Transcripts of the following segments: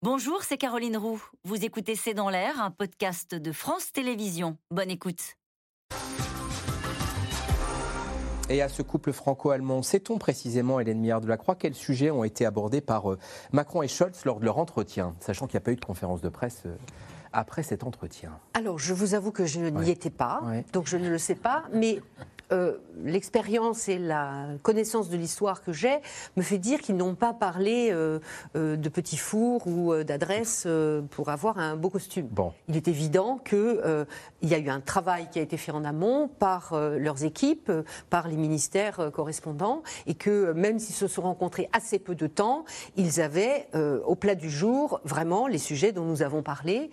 Bonjour, c'est Caroline Roux. Vous écoutez C'est dans l'air, un podcast de France Télévisions. Bonne écoute. Et à ce couple franco-allemand, sait-on précisément, Hélène Millard de la Croix, quels sujets ont été abordés par euh, Macron et Scholz lors de leur entretien, sachant qu'il n'y a pas eu de conférence de presse euh, après cet entretien? Alors, je vous avoue que je n'y étais pas, donc je ne le sais pas, mais euh, l'expérience et la connaissance de l'histoire que j'ai me fait dire qu'ils n'ont pas parlé euh, euh, de petits fours ou d'adresses pour avoir un beau costume. Bon. Il est évident qu'il y a eu un travail qui a été fait en amont par leurs équipes, par les ministères correspondants, et que même s'ils se sont rencontrés assez peu de temps, ils avaient au plat du jour vraiment les sujets dont nous avons parlé.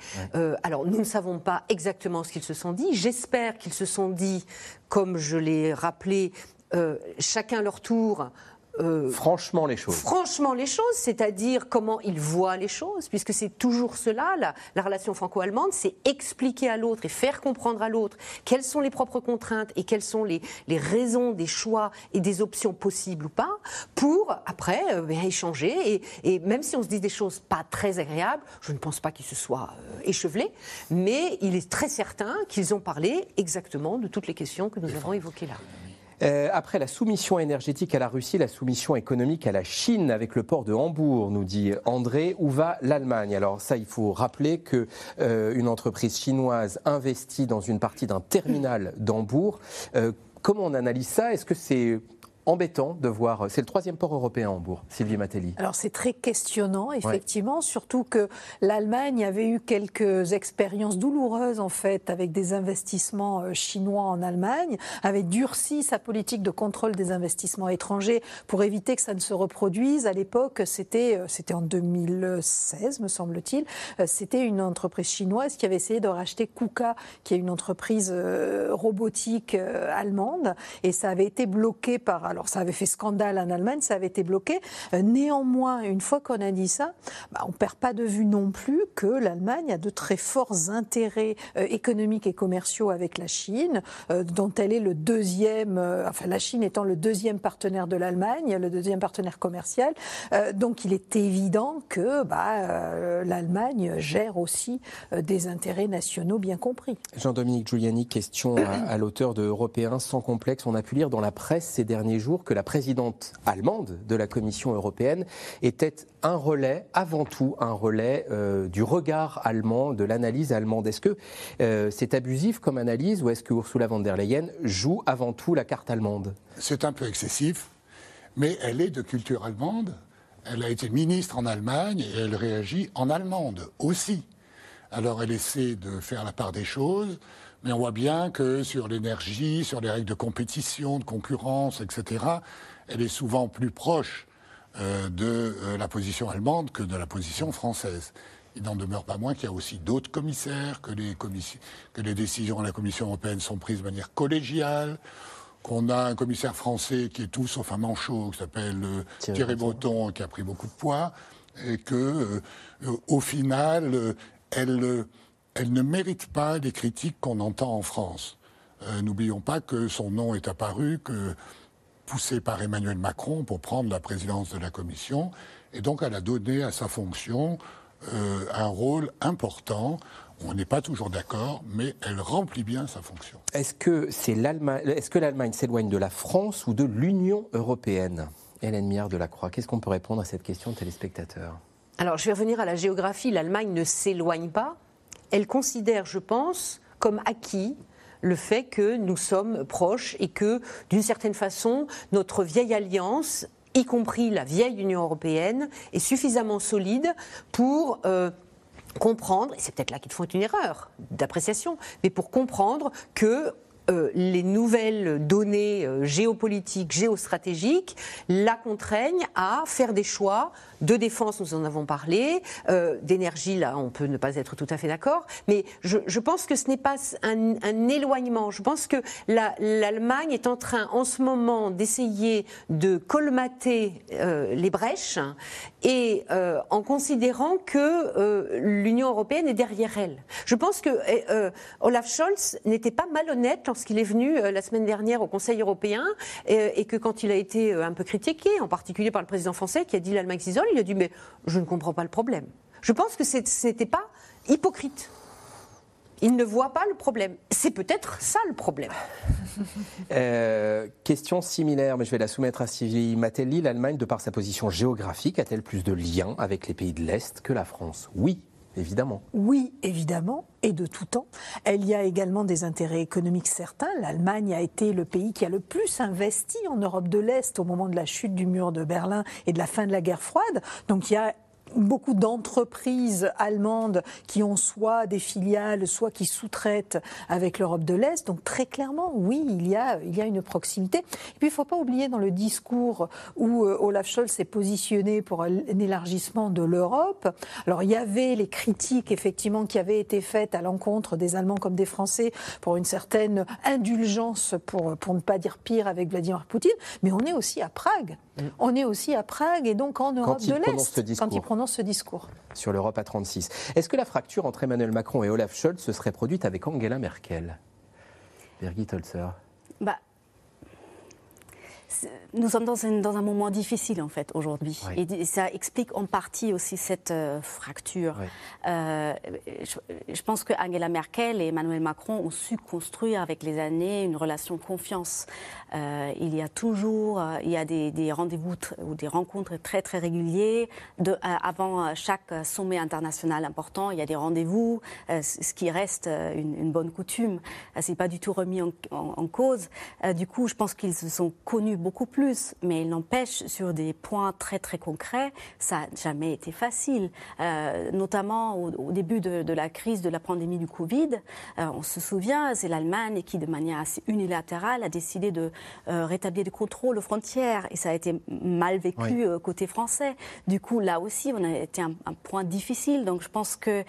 alors nous ne savons pas exactement ce qu'ils se sont dit. J'espère qu'ils se sont dit comme je l'ai rappelé, euh, chacun leur tour euh, franchement les choses. Franchement les choses, c'est-à-dire comment ils voient les choses, puisque c'est toujours cela, la, relation franco-allemande, c'est expliquer à l'autre et faire comprendre à l'autre quelles sont les propres contraintes et quelles sont les, raisons des choix et des options possibles ou pas, pour après euh, ben, échanger. Et, même si on se dit des choses pas très agréables, je ne pense pas qu'ils se soient euh, échevelés, mais il est très certain qu'ils ont parlé exactement de toutes les questions que nous avons évoquées là. Euh, après la soumission énergétique à la Russie, la soumission économique à la Chine avec le port de Hambourg, nous dit André, où va l'Allemagne? Alors ça, il faut rappeler que euh, une entreprise chinoise investit dans une partie d'un terminal d'Hambourg. Euh, comment on analyse ça? Est-ce que c'est embêtant de voir. C'est le troisième port européen, Hambourg, Sylvie Matelli. Alors c'est très questionnant, effectivement, surtout que l'Allemagne avait eu quelques expériences douloureuses, en fait, avec des investissements euh, chinois en Allemagne, avait durci sa politique de contrôle des investissements étrangers pour éviter que ça ne se reproduise. À l'époque, c'était euh, c'était en 2016, me semble-t-il, euh, c'était une entreprise chinoise qui avait essayé de racheter KUKA, qui est une entreprise robotique allemande, et ça avait été bloqué par alors ça avait fait scandale en Allemagne, ça avait été bloqué. Euh, néanmoins, une fois qu'on a dit ça, bah, on ne perd pas de vue non plus que l'Allemagne a de très forts intérêts euh, économiques et commerciaux avec la Chine, euh, dont elle est le deuxième, enfin la Chine étant le deuxième partenaire de l'Allemagne, le deuxième partenaire commercial. donc il est évident que bah, l'Allemagne gère aussi des intérêts nationaux bien compris. Jean-Dominique Giuliani, question à, à l'auteur de Européens sans complexe. On a pu lire dans la presse ces derniers jours que la présidente allemande de la Commission européenne était un relais, avant tout un relais euh, du regard allemand, de l'analyse allemande. Est-ce que euh, c'est abusif comme analyse ou est-ce que Ursula von der Leyen joue avant tout la carte allemande? C'est un peu excessif, mais elle est de culture allemande. Elle a été ministre en Allemagne et elle réagit en allemande aussi. Alors elle essaie de faire la part des choses. Mais on voit bien que sur l'énergie, sur les règles de compétition, de concurrence, etc., elle est souvent plus proche euh, de euh, la position allemande que de la position française. Il n'en demeure pas moins qu'il y a aussi d'autres commissaires, que les, que les décisions à la Commission européenne sont prises de manière collégiale, qu'on a un commissaire français qui est tout sauf un manchot, qui s'appelle euh, Thierry, Breton, qui a pris beaucoup de poids, et que, au final, elle elle ne mérite pas les critiques qu'on entend en France. Euh, n'oublions pas que son nom est apparu que poussé par Emmanuel Macron pour prendre la présidence de la Commission, et donc elle a donné à sa fonction euh, un rôle important. On n'est pas toujours d'accord, mais elle remplit bien sa fonction. Est-ce que c'est l'Allemagne, est-ce que l'Allemagne s'éloigne de la France ou de l'Union européenne? Hélène Miard de la Croix, qu'est-ce qu'on peut répondre à cette question de téléspectateurs? Alors, je vais revenir à la géographie. L'Allemagne ne s'éloigne pas, elle considère, je pense, comme acquis le fait que nous sommes proches et que, d'une certaine façon, notre vieille alliance, y compris la vieille Union européenne, est suffisamment solide pour euh, comprendre, et c'est peut-être là qu'ils font une erreur d'appréciation, mais pour comprendre que euh, les nouvelles données euh, géopolitiques, géostratégiques la contraignent à faire des choix de défense, nous en avons parlé, euh, d'énergie, là, on peut ne pas être tout à fait d'accord, mais je, pense que ce n'est pas un, éloignement. Je pense que l'Allemagne est en train, en ce moment, d'essayer de colmater les brèches et en considérant que l'Union européenne est derrière elle. Je pense que Olaf Scholz n'était pas malhonnête qu'il est venu euh, la semaine dernière au Conseil européen et, que quand il a été euh, un peu critiqué, en particulier par le président français qui a dit l'Allemagne s'isole, il a dit mais je ne comprends pas le problème. Je pense que ce n'était pas hypocrite. Il ne voit pas le problème. C'est peut-être ça le problème. Euh, question similaire, mais je vais la soumettre à Sylvie Matelli. L'Allemagne, de par sa position géographique, a-t-elle plus de liens avec les pays de l'Est que la France? Oui, évidemment. Oui, évidemment, et de tout temps. Elle y a également des intérêts économiques certains. L'Allemagne a été le pays qui a le plus investi en Europe de l'Est au moment de la chute du mur de Berlin et de la fin de la guerre froide. Donc il y a beaucoup d'entreprises allemandes qui ont soit des filiales, soit qui sous-traitent avec l'Europe de l'Est. Donc très clairement, oui, il y a, il y a une proximité. Et puis il ne faut pas oublier dans le discours où euh, Olaf Scholz s'est positionné pour un élargissement de l'Europe. Alors il y avait les critiques effectivement qui avaient été faites à l'encontre des Allemands comme des Français pour une certaine indulgence, pour, pour ne pas dire pire, avec Vladimir Poutine. Mais on est aussi à Prague. Mm. On est aussi à Prague et donc en Europe de l'Est quand il prononce ce discours. Sur l'Europe à 36. Est-ce que la fracture entre Emmanuel Macron et Olaf Scholz se serait produite avec Angela Merkel? Birgit Holzer bah, nous sommes dans un, dans un, moment difficile en fait aujourd'hui et ça explique en partie aussi cette euh, fracture. Euh, je, pense que Angela Merkel et Emmanuel Macron ont su construire avec les années une relation confiance. Euh, il y a toujours, il y a des, des rendez-vous ou des rencontres très très réguliers. De, avant chaque sommet international important, il y a des rendez-vous, ce qui reste une, une bonne coutume. C'est pas du tout remis en, en, en cause. du coup, je pense qu'ils se sont connus beaucoup plus, mais il n'empêche, sur des points très très concrets, ça n'a jamais été facile. Euh, notamment au, début de, la crise de la pandémie du Covid, euh, on se souvient, c'est l'Allemagne qui, de manière assez unilatérale, a décidé de euh, rétablir des contrôles aux frontières, et ça a été mal vécu côté français. Du coup, là aussi, on a été un, un point difficile. Donc, je pense que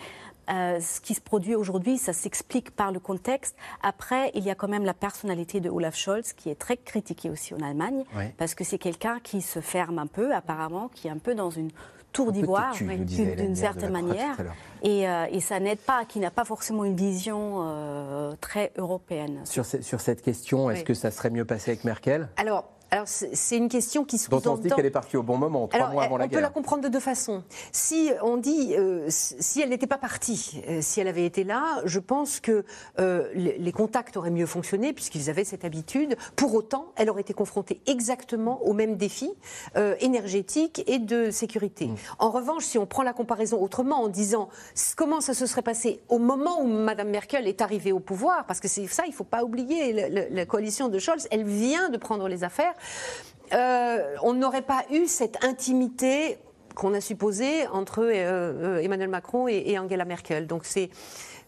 euh, ce qui se produit aujourd'hui, ça s'explique par le contexte. Après, il y a quand même la personnalité de Olaf Scholz qui est très critiquée aussi en Allemagne, parce que c'est quelqu'un qui se ferme un peu, apparemment, qui est un peu dans une tour d'ivoire, d'une certaine manière. Et, euh, et, ça n'aide pas, qui n'a pas forcément une vision euh, très européenne. Sur, sur cette question, est-ce que ça serait mieux passé avec Merkel? Alors, alors c'est une question qui se Dont on se dit qu'elle est partie au bon moment, trois mois avant la guerre. On peut la comprendre de deux façons. Si on dit, euh, si elle n'était pas partie, euh, si elle avait été là, je pense que euh, les, contacts auraient mieux fonctionné puisqu'ils avaient cette habitude. Pour autant, elle aurait été confrontée exactement aux mêmes défis énergétiques et de sécurité. Mm. En revanche, si on prend la comparaison autrement en disant comment ça se serait passé au moment où Mme Merkel est arrivée au pouvoir, parce que c'est ça, il ne faut pas oublier, la, la coalition de Scholz, elle vient de prendre les affaires. Euh, on n'aurait pas eu cette intimité qu'on a supposée entre euh, euh, Emmanuel Macron et, Angela Merkel. Donc c'est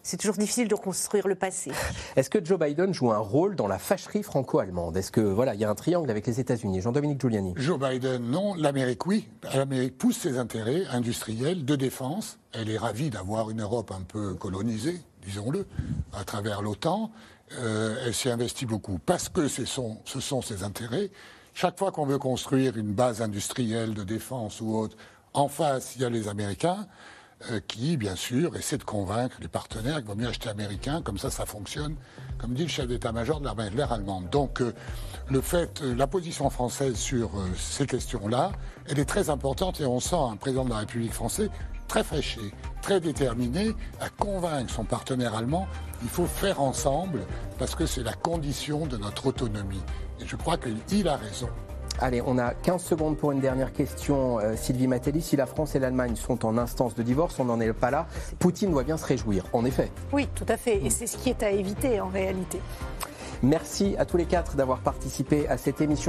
c'est toujours difficile de reconstruire le passé. Est-ce que Joe Biden joue un rôle dans la fâcherie franco-allemande? Est-ce que voilà, il y a un triangle avec les États-Unis? Jean-Dominique Giuliani. Joe Biden, non. L'Amérique, oui. L'Amérique pousse ses intérêts industriels de défense. Elle est ravie d'avoir une Europe un peu colonisée, disons-le, à travers l'OTAN. Elle s'y investit beaucoup parce que ce sont, ses intérêts. Chaque fois qu'on veut construire une base industrielle de défense ou autre, en face, il y a les Américains euh, qui, bien sûr, essaient de convaincre les partenaires qu'il vaut mieux acheter américain, comme ça, ça fonctionne, comme dit le chef d'état-major de l'armée de l'air allemande. Donc, euh, le fait, euh, la position française sur ces questions-là, elle est très importante et on sent un président de la République française très fâché, très déterminé à convaincre son partenaire allemand il faut faire ensemble parce que c'est la condition de notre autonomie. Et je crois qu'il a raison. Allez, on a 15 secondes pour une dernière question. Euh, Sylvie Matelli, si la France et l'Allemagne sont en instance de divorce, on n'en est pas là. Poutine doit bien se réjouir, en effet. Oui, tout à fait. Et c'est ce qui est à éviter en réalité. Merci à tous les quatre d'avoir participé à cette émission.